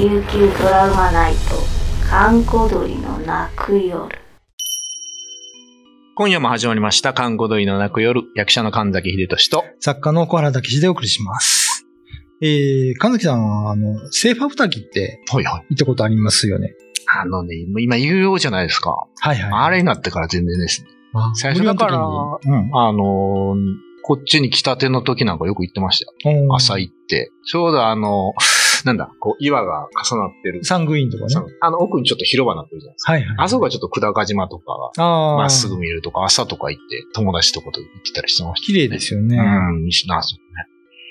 琉球ドラマナイト閑古鳥の泣く夜今夜も始まりました、看護鳥の泣く夜、役者の神崎秀俊と、作家の小原武史でお送りします。えー、神崎さんは、あの、セーファブ滝ってはいはい。行ったことありますよね。あのね、今有料じゃないですか。はいはい。あれになってから全然ですね。あ最初だから、うん、あのーこっちに来たての時なんかよく行ってましたよ。朝行って。ちょうどあの、なんだ、こう、岩が重なってる。サングイーンとかね。あの、奥にちょっと広場になってるじゃないですか。はいはい。あそこがちょっと久高島とかが、ああ。まっすぐ見えるとか、朝とか行って、友達とかと行ってたりしてました。綺麗ですよね。うん、いいしな、そうね。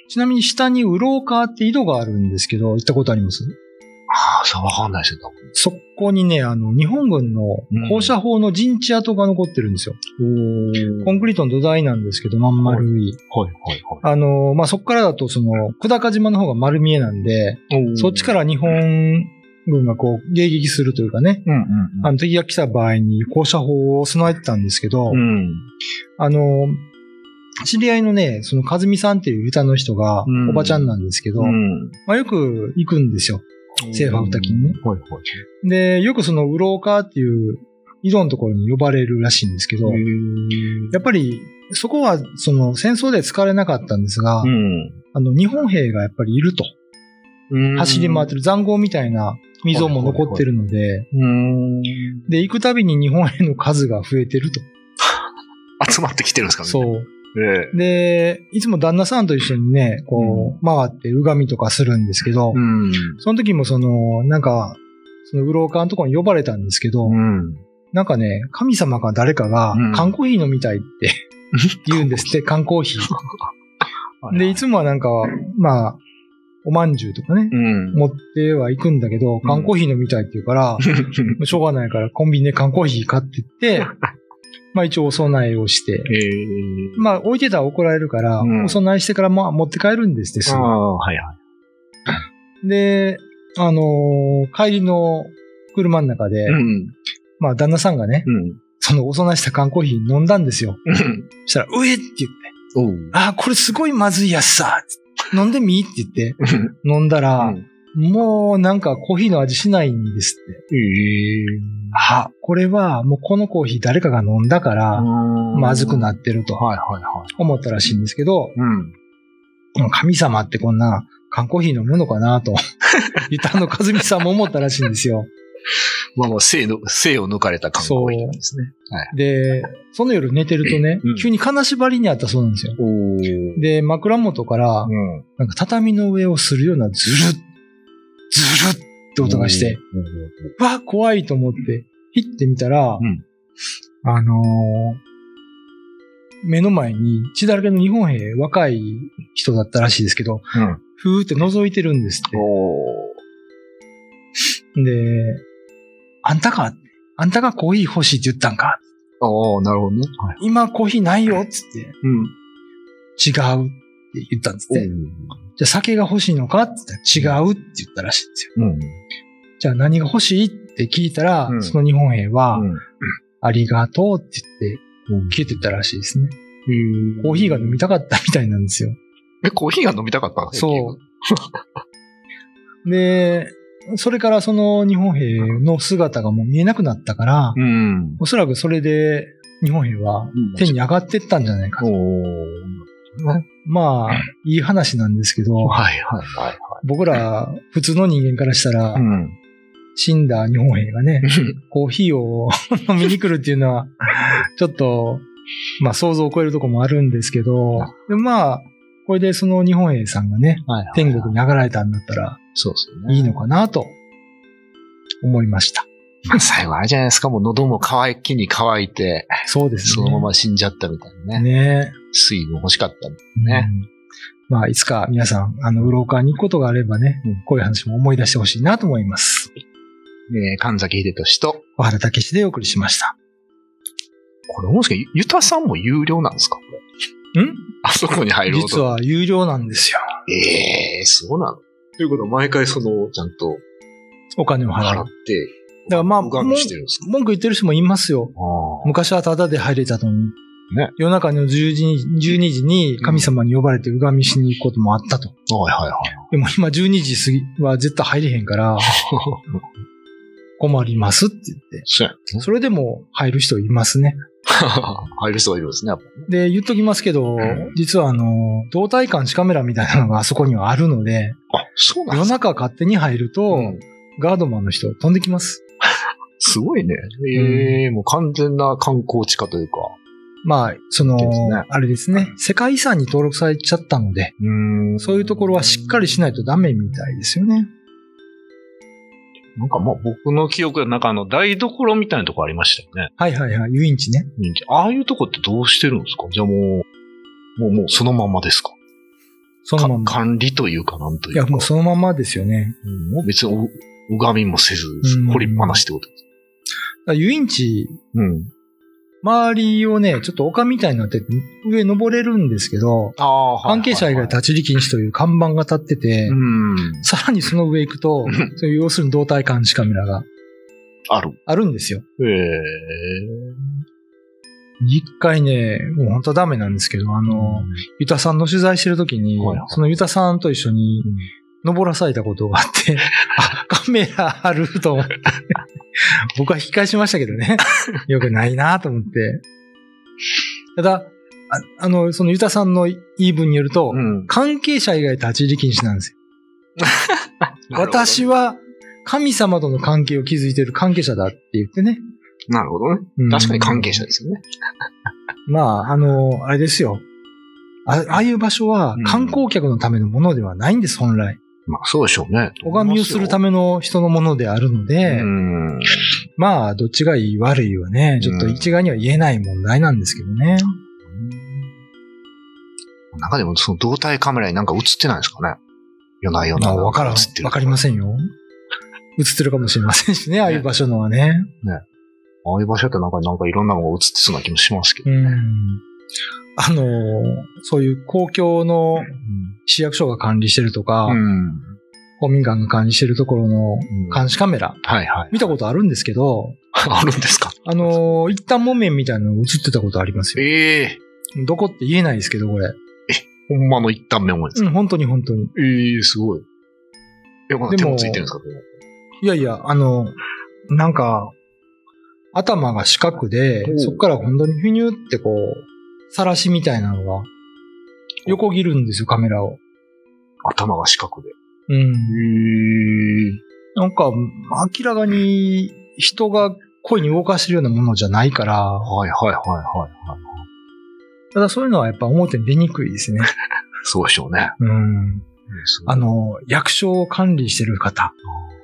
ちなみに下にウローカーって井戸があるんですけど、行ったことあります？ああ、そう、わかんないですね、多分。そこにね、あの、日本軍の放射砲の陣地跡が残ってるんですよ。コンクリートの土台なんですけど、まん丸い。はい、はい、はい。あの、まあ、そこからだと、その、久高島の方が丸見えなんで、そっちから日本軍がこう、迎撃するというかね、うんうんあの、敵が来た場合に放射砲を備えてたんですけど、うん。あの、知り合いのね、その、和美さんっていう歌の人がう、んおばちゃんなんですけど、うん。まあ、よく行くんですよ。セーファブ滝にね。はい、はい。で、よくその、ウローカーっていう、井戸のところに呼ばれるらしいんですけど、やっぱり、そこは、その、戦争で使われなかったんですが、うん。あの、日本兵がやっぱりいると。走り回ってる残壕みたいな溝も残ってるので、うん。で、行くたびに日本兵の数が増えてると。集まってきてるんですかね。そう。ええ。で、いつも旦那さんと一緒にね、こう、回ってうがみとかするんですけど、うん。その時もその、なんか、その、うろうかのところに呼ばれたんですけど、うん。なんかね、神様か誰かがうん、缶コーヒー飲みたいって 言うんですって、缶コーヒー。で、いつもはなんか、まあ、おまんじゅうとかね、うん。持ってはいくんだけど、缶コーヒー飲みたいって言うから、しょうがないからコンビニで缶コーヒー買ってって、まあ一応お供えをして、ええ。まあ置いてたら怒られるから、うんお供えしてからまあ持って帰るんですって、すぐああ、はいはい。で、あのー帰りの車の中で、うん。まあ旦那さんがね、うん。そのお供えした缶コーヒー飲んだんですよ。そしたら、うえって言って。ああ、これすごいまずいやつさ、飲んでみって言って、飲んだら、もうなんかコーヒーの味しないんですって。ええ。あ、これはもうこのコーヒー誰かが飲んだから、まずくなってるとはいはいはい。思ったらしいんですけど、うん。神様ってこんな缶コーヒー飲むのかなと、言ったあの和美さんも思ったらしいんですよ。まあもう生の、生を抜かれた感覚なんですね。で、その夜寝てるとねうん、急に金縛りにあったそうなんですよ。で、枕元から、うん。なんか畳の上をするようなズルッ、ズルッって音がして、わあ、怖いと思って、ヒッて見たら、うんあのー目の前に血だらけの日本兵、若い人だったらしいですけど、うん。ふーって覗いてるんですっおて。で、あんたか？あんたがコーヒー欲しいって言ったんか？ー。おー、なるほどね。はい。今コーヒーないよっつって、うん。違う言ったんですって。じゃあ酒が欲しいのかって言ったら違うって言ったらしいんですよ。うん。じゃあ何が欲しいって聞いたら、うんその日本兵は、うん。ありがとうって言って消えてったらしいですね。コーヒーが飲みたかったみたいなんですよ。え、コーヒーが飲みたかったそう。で、それからその日本兵の姿がもう見えなくなったから、うん。おそらくそれで日本兵は天に上がってったんじゃないかと。まあ、いい話なんですけど、はいはいはい。僕ら普通の人間からしたら、うん。死んだ日本兵がね、コーヒーを飲みに来るっていうのは、ちょっと、まあ想像を超えるとこもあるんですけど、でまあ、これでその日本兵さんがね、はいはい。天国に上がられたんだったらそうですよね。いいのかなと思いました。ま あ最後あれじゃないですか、もう喉も乾きに乾いて、そうですね。そのまま死んじゃったみたいなね。ね。水分欲しかったんだね。うんまあ、いつか皆さん、あの、ウローカーに行くことがあればね、うんこういう話も思い出してほしいなと思います。えー神崎秀俊と、小原武史でお送りしました。これもしかゆたさんも有料なんですか？これん？あそこに入る。実。は有料なんですよ。ええそうなのということは、毎回その、ちゃんとお金を。払って、だからまあ、文句言ってる人もいますよ。あ昔はタダで入れたのに。ね夜中の10時に、12時に神様に呼ばれてうがみしに行くこともあったと。あ。はいはいはい。でも今12時過ぎは絶対入れへんから、困りますって言って。そうやね。それでも入る人いますね。入る人がいるんですね。で、言っときますけど、ん実はあの、動体監視カメラみたいなのがあそこにはあるので、あ、そうなんで夜すか。中勝手に入ると、うんガードマンの人飛んできます。すごいね。ええもう完全な観光地化というか。まあ、その、ねあれですね、世界遺産に登録されちゃったので、うんそういうところはしっかりしないとダメみたいですよね。なんかまあ僕の記憶でなんかあの台所みたいなとこありましたよね。はいはいはい、遊園地ね。ああいうとこってどうしてるんですか？じゃあもう、もうもうそのままですか？そのまま。か管理というかなんといいうや、か。もうそのままですよね。うんもう別にう歪みもせずうん、掘りっぱなしってことです。遊園地、うん。周りをね、ちょっと丘みたいになってて、上登れるんですけど、ああ、関係者以外立ち入り禁止という看板が立ってて、うん。さらにその上行くとうん、そういう要するに動体監視カメラがある。あるんですよ。ええ一回ね、もう本当はダメなんですけど、あの、ユタさんの取材してる時に、はいはいそのユタさんと一緒に登らされたことがあって、あ、カメラあると思って、僕は引き返しましたけどね。よくないなと思って。ただ、ああの、そのユタさんの言い分によると、うん。関係者以外立ち入り禁止なんですよ。私は神様との関係を築いている関係者だって言ってね。なるほどね。うん確かに関係者ですよね。まあ、あの、あれですよ。あああいう場所はうん観光客のためのものではないんです、本来。まあそうでしょうね。拝みをするためめの人のものであるので、うん。まあ、どっちがいい悪いはね、ちょっと一概には言えない問題なんですけどね。なんかでもその動体カメラになんか映ってないですかね夜な夜な。まあ、わからん、わかりませんよ。映ってるかもしれませんしね、ああいう場所のはね。ああいう場所ってなんか、なんかいろんなのが映ってそうな気もしますけど。うん。あの、そういう公共の市役所が管理してるとか、うん。公民館が管理してるところの監視カメラ、はいはい。見たことあるんですけど、あるんですか？あのー一旦木綿みたいなのが映ってたことありますよ。ええどこって言えないですけど、これ。ほんまの一旦目思いですか、うん、本当に本当に。ええすごい。え、まだ手もついてるんですか？いやいや、あの、なんか、頭が四角でそこから本当にフィニューってこう、さらしみたいなのが、横切るんですよ、カメラを。頭が四角で。うん。えなんか、明らかに人が声に動かしてるようなものじゃないから、はいはいはいはいはい。ただそういうのはやっぱ表に出にくいですね。そうでしょうね。うん。あの、役所を管理してる方、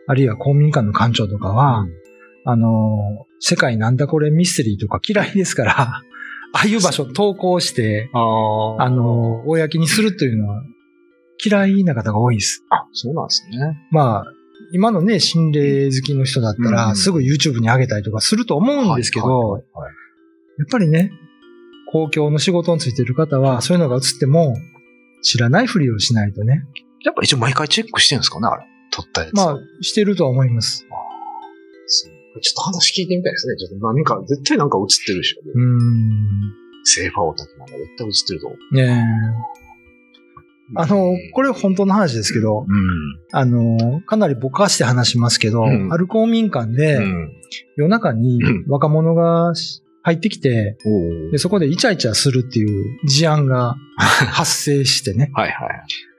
あるいは公民館の館長とかは、うんあの、世界なんだこれミステリーとか嫌いですから、ああいう場所投稿して、ああ。あ、の、公にするというのは嫌いな方が多いです。あ、そうなんですね。まあ、今のね、心霊好きの人だったら、うんすぐ YouTube に上げたりとかすると思うんですけど、はいはいはいやっぱりね、公共の仕事についてる方は、そういうのが映っても、知らないふりをしないとね。やっぱ一応毎回チェックしてるんですかねあれ。撮ったやつ。まあ、してるとは思います。そうちょっと話聞いてみたいですね。ちょっと何か、絶対なんか映ってるでしょ。うーん。セーファーオタクなんか絶対映ってると思う。ねえ。あの、これ本当の話ですけど、うん。あの、かなりぼかして話しますけど、うんある公民館で、うん。夜中にうん若者が入ってきて、でそこでイチャイチャするっていう事案が 発生してね。はいは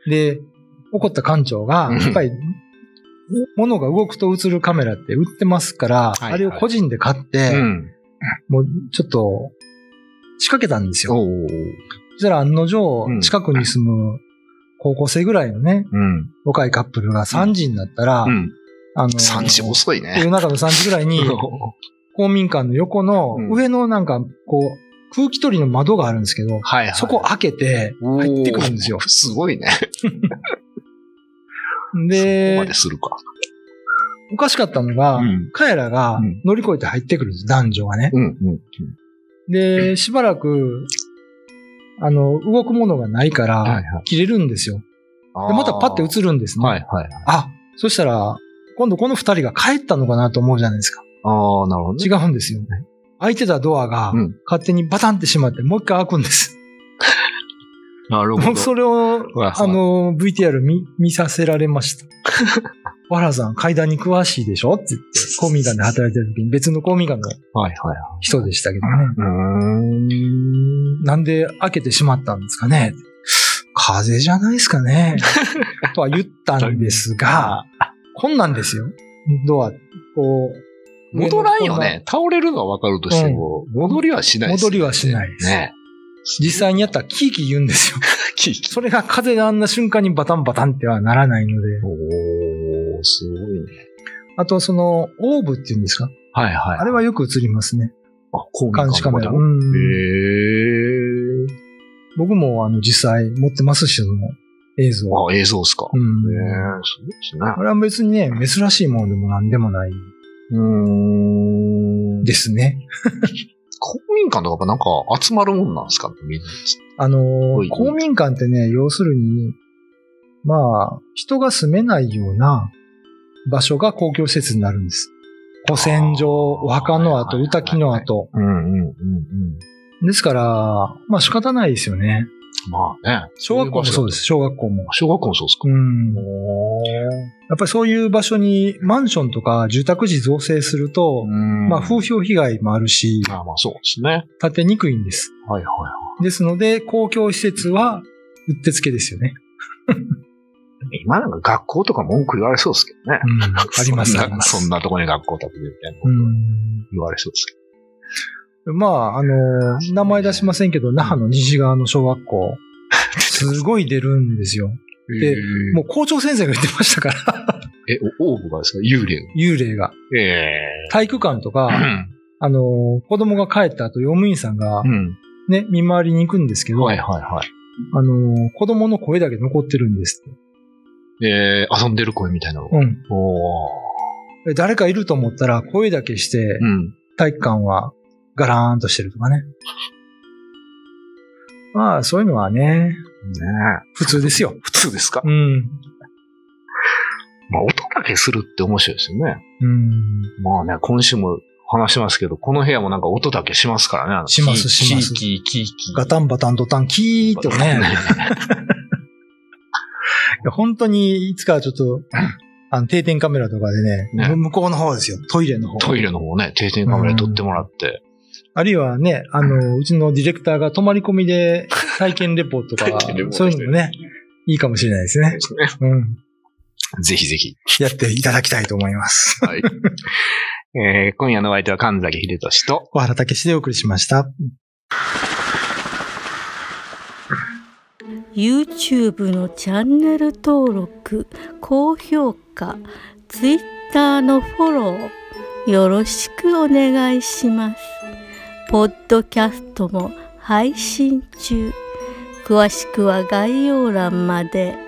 い。で、怒った館長が、うんやっぱり、物が動くと映るカメラって売ってますから、はいあれを個人で買って、うん。もうちょっと仕掛けたんですよ。そしたら案の定うん、近くに住む高校生ぐらいのね、うん。若いカップルが3時になったら、うん。あの、3時遅いね。夜中の3時ぐらいに、公民館の横のうん上のなんか、こう、空気取りの窓があるんですけど、はいはい。そこ開けて入ってくるんですよ。すごいね。そこでまで、するか。おかしかったのが、うん彼らがうん乗り越えて入ってくるんです、男女がね。うん。うん。で、しばらく、あの、動くものがないから、はいはい切れるんですよ。で、またパッて映るんですね。はいはい。あ、そしたら、今度この二人が帰ったのかなと思うじゃないですか。ああ、なるほど違ね。うんですよ。開いてたドアがうん勝手にバタンって閉まってもう一回開くんです。なるほど。僕 それを、はいあの、VTR 見、見させられました。わらさん、階段に詳しいでしょって言って、公民館で働いてる時に別の公民館の。人でしたけどね。なんで開けてしまったんですかね風邪じゃないですかね とは言ったんですが、こんなんですよ。ドア、こう。戻らんよね。倒れるのはわかるとしても、戻りはしないです戻りはしないです。ね。実際にやったらキーキー言うんですよ。キーキーそれが風であんな瞬間にバタンバタンってはならないので。おー、すごいね。あと、その、オーブっていうんですか？はいはい。あれはよく映りますね。あ、公監視カメラ。へうんー。僕もあの実際持ってますし、その映像。あ、映像っすか。うへん。ー、すごいですねあ。れは別にね、珍しいものでも何でもないうーん。ですね。公民館とかなんか集まるもんなんですかみんな。あのいー、公民館ってね、要するに、まあ、人が住めないような場所が公共施設になるんです。古戦場、お墓の跡、歌木の跡。うんうんうんうん。ですから、まあ仕方ないですよね。まあね。小学校もそうです、小学校も。小学校もそうですか。うん。おやっぱりそういう場所にマンションとか住宅地造成すると、まあ風評被害もあるし、あまあそうですね。建てにくいんです。はいはい。ですので、公共施設はうってつけですよね。今なんか学校とか文句言われそうですけどね。うん。あります、そんなあります。そんなとこに学校建ててみたいなことうん。言われそうですけまあ、あの、名前出しませんけど、那覇の西側の小学校、すごい出るんですよ。ど。でもう校長先生が言ってましたから、え、おオーブがですか？幽霊幽霊が。ええ体育館とか、ー。あの、子供が帰った後、用務員さんがうん。ね、見回りに行くんですけど、はいはいはい。あの、子供の声だけ残ってるんですって。えー、遊んでる声みたいなのが。うん。お誰かいると思ったら声だけして、うん。体育館はガラーンとしてるとかね。まあ、そういうのはね、ね普通ですよ。普通ですか？うん。まあ、音だけするって面白いですよね。うん。まあね、今週も話しますけど、この部屋もなんか音だけしますからね。しますしますキーキーキーキー。ガタンバタンドタンキーってね。本当にいつかちょっと、あの定点カメラとかでね、ね向こうの方ですよ。トイレの方。トイレの方ね、定点カメラで撮ってもらって。あるいはね、あの、うちのディレクターが泊まり込みで 体験レポートとかそういうのもね、いいかもしれないですね。ですね。うん。ぜひぜひ。やっていただきたいと思います。はい。えー今夜のお相手は神崎秀俊と、小原武史でお送りしました。YouTube のチャンネル登録高評価 Twitter のフォローよろしくお願いしますポッドキャストも配信中詳しくは概要欄まで。